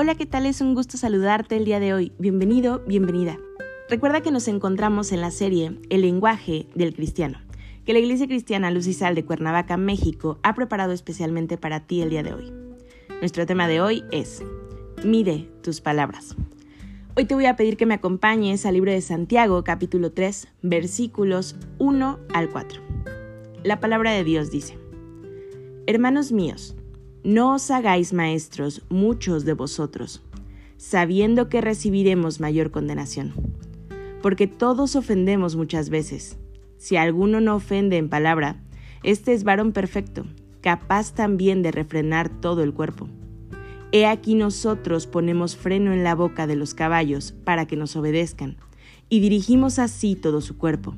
Hola, ¿qué tal? Es un gusto saludarte el día de hoy. Bienvenido, bienvenida. Recuerda que nos encontramos en la serie El lenguaje del cristiano, que la Iglesia Cristiana Luz y Sal de Cuernavaca, México, ha preparado especialmente para ti el día de hoy. Nuestro tema de hoy es Mide tus palabras. Hoy te voy a pedir que me acompañes al libro de Santiago, capítulo 3, versículos 1 al 4. La palabra de Dios dice, Hermanos míos, no os hagáis maestros muchos de vosotros, sabiendo que recibiremos mayor condenación. Porque todos ofendemos muchas veces. Si alguno no ofende en palabra, este es varón perfecto, capaz también de refrenar todo el cuerpo. He aquí nosotros ponemos freno en la boca de los caballos para que nos obedezcan, y dirigimos así todo su cuerpo.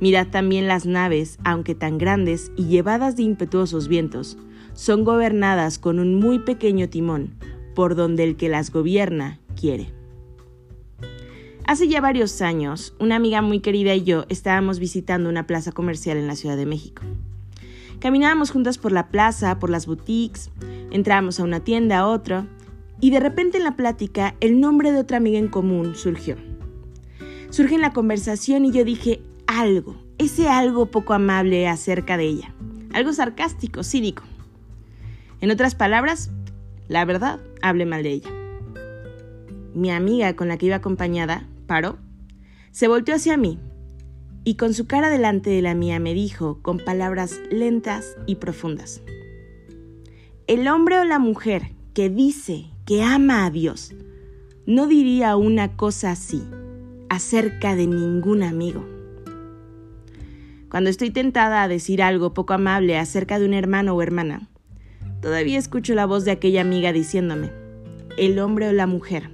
Mirad también las naves, aunque tan grandes y llevadas de impetuosos vientos, son gobernadas con un muy pequeño timón, por donde el que las gobierna quiere. Hace ya varios años, una amiga muy querida y yo estábamos visitando una plaza comercial en la Ciudad de México. Caminábamos juntas por la plaza, por las boutiques, entrábamos a una tienda, a otra, y de repente en la plática el nombre de otra amiga en común surgió. Surge en la conversación y yo dije algo, ese algo poco amable acerca de ella, algo sarcástico, cínico. En otras palabras, la verdad, hablé mal de ella. Mi amiga con la que iba acompañada paró, se volteó hacia mí y con su cara delante de la mía me dijo con palabras lentas y profundas. El hombre o la mujer que dice que ama a Dios no diría una cosa así acerca de ningún amigo. Cuando estoy tentada a decir algo poco amable acerca de un hermano o hermana, Todavía escucho la voz de aquella amiga diciéndome, el hombre o la mujer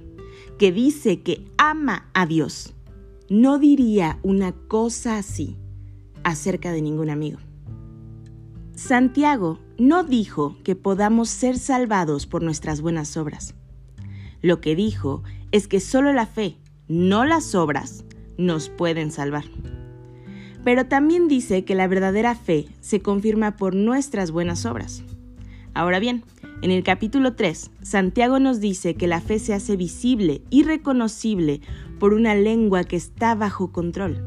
que dice que ama a Dios no diría una cosa así acerca de ningún amigo. Santiago no dijo que podamos ser salvados por nuestras buenas obras. Lo que dijo es que solo la fe, no las obras, nos pueden salvar. Pero también dice que la verdadera fe se confirma por nuestras buenas obras. Ahora bien, en el capítulo 3, Santiago nos dice que la fe se hace visible y reconocible por una lengua que está bajo control.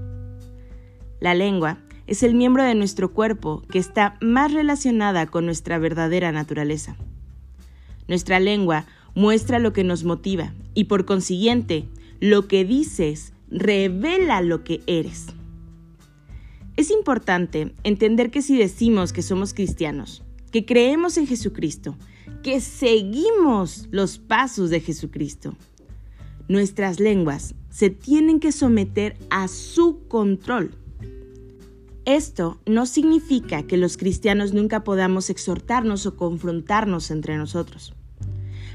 La lengua es el miembro de nuestro cuerpo que está más relacionada con nuestra verdadera naturaleza. Nuestra lengua muestra lo que nos motiva y por consiguiente, lo que dices revela lo que eres. Es importante entender que si decimos que somos cristianos, que creemos en Jesucristo, que seguimos los pasos de Jesucristo. Nuestras lenguas se tienen que someter a su control. Esto no significa que los cristianos nunca podamos exhortarnos o confrontarnos entre nosotros.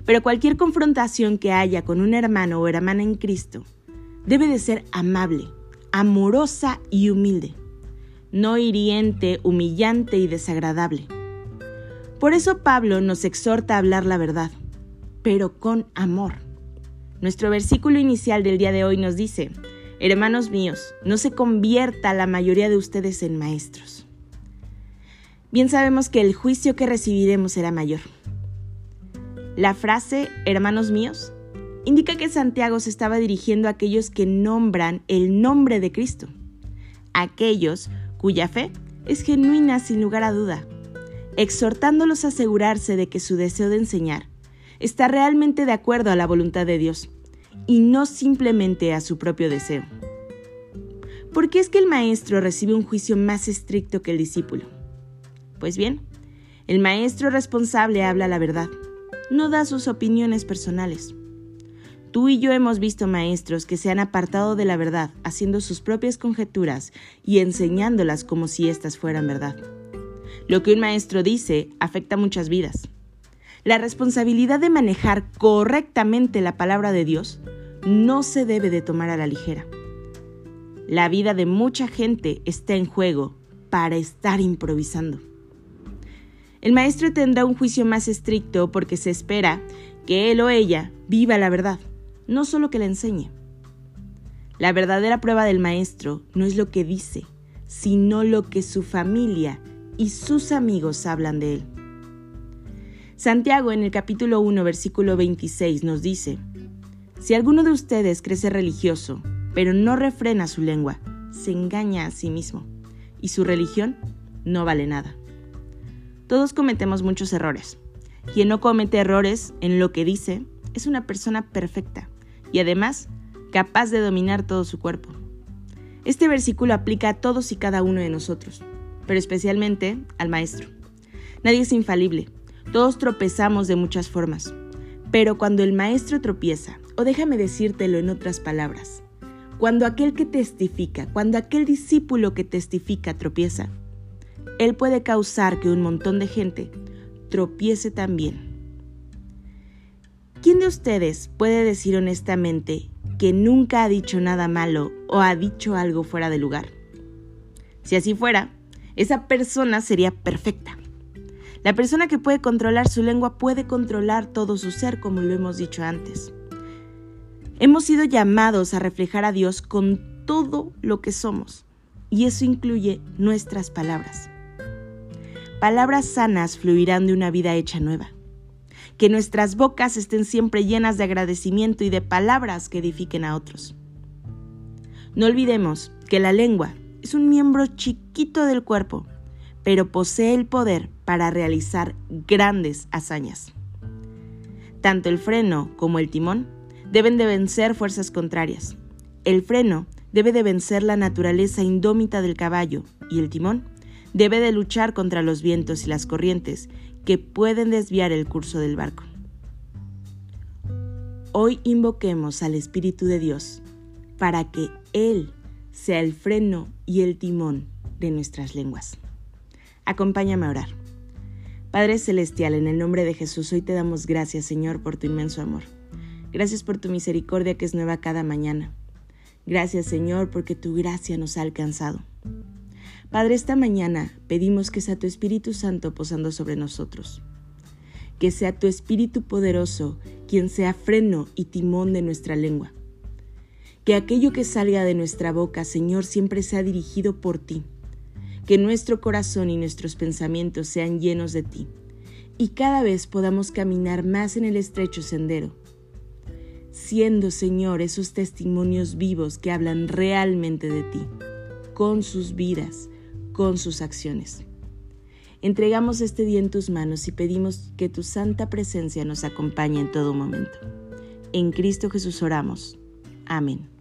Pero cualquier confrontación que haya con un hermano o hermana en Cristo debe de ser amable, amorosa y humilde, no hiriente, humillante y desagradable. Por eso Pablo nos exhorta a hablar la verdad, pero con amor. Nuestro versículo inicial del día de hoy nos dice, Hermanos míos, no se convierta la mayoría de ustedes en maestros. Bien sabemos que el juicio que recibiremos será mayor. La frase, hermanos míos, indica que Santiago se estaba dirigiendo a aquellos que nombran el nombre de Cristo, aquellos cuya fe es genuina sin lugar a duda, exhortándolos a asegurarse de que su deseo de enseñar está realmente de acuerdo a la voluntad de Dios y no simplemente a su propio deseo. ¿Por qué es que el maestro recibe un juicio más estricto que el discípulo? Pues bien, el maestro responsable habla la verdad, no da sus opiniones personales. Tú y yo hemos visto maestros que se han apartado de la verdad, haciendo sus propias conjeturas y enseñándolas como si éstas fueran verdad. Lo que un maestro dice afecta muchas vidas. La responsabilidad de manejar correctamente la palabra de Dios no se debe de tomar a la ligera. La vida de mucha gente está en juego para estar improvisando. El maestro tendrá un juicio más estricto porque se espera que él o ella viva la verdad, no solo que la enseñe. La verdadera prueba del maestro no es lo que dice, sino lo que su familia y sus amigos hablan de él. Santiago en el capítulo 1, versículo 26 nos dice, Si alguno de ustedes crece religioso, pero no refrena su lengua, se engaña a sí mismo, y su religión no vale nada. Todos cometemos muchos errores. Quien no comete errores en lo que dice es una persona perfecta y además capaz de dominar todo su cuerpo. Este versículo aplica a todos y cada uno de nosotros, pero especialmente al maestro. Nadie es infalible, todos tropezamos de muchas formas, pero cuando el maestro tropieza, o déjame decírtelo en otras palabras, cuando aquel que testifica, cuando aquel discípulo que testifica tropieza, él puede causar que un montón de gente tropiece también. ¿Quién de ustedes puede decir honestamente que nunca ha dicho nada malo o ha dicho algo fuera de lugar? Si así fuera, esa persona sería perfecta. La persona que puede controlar su lengua puede controlar todo su ser, como lo hemos dicho antes. Hemos sido llamados a reflejar a Dios con todo lo que somos, y eso incluye nuestras palabras. Palabras sanas fluirán de una vida hecha nueva que nuestras bocas estén siempre llenas de agradecimiento y de palabras que edifiquen a otros. No olvidemos que la lengua es un miembro chiquito del cuerpo, pero posee el poder para realizar grandes hazañas. Tanto el freno como el timón deben de vencer fuerzas contrarias. El freno debe de vencer la naturaleza indómita del caballo y el timón debe de luchar contra los vientos y las corrientes que pueden desviar el curso del barco. Hoy invoquemos al Espíritu de Dios para que Él sea el freno y el timón de nuestras lenguas. Acompáñame a orar. Padre Celestial, en el nombre de Jesús, hoy te damos gracias, Señor, por tu inmenso amor. Gracias por tu misericordia que es nueva cada mañana. Gracias, Señor, porque tu gracia nos ha alcanzado. Padre, esta mañana pedimos que sea tu Espíritu Santo posando sobre nosotros. Que sea tu Espíritu poderoso quien sea freno y timón de nuestra lengua. Que aquello que salga de nuestra boca, Señor, siempre sea dirigido por ti. Que nuestro corazón y nuestros pensamientos sean llenos de ti. Y cada vez podamos caminar más en el estrecho sendero. Siendo, Señor, esos testimonios vivos que hablan realmente de ti, con sus vidas, con sus acciones. Entregamos este día en tus manos y pedimos que tu santa presencia nos acompañe en todo momento. En Cristo Jesús oramos. Amén.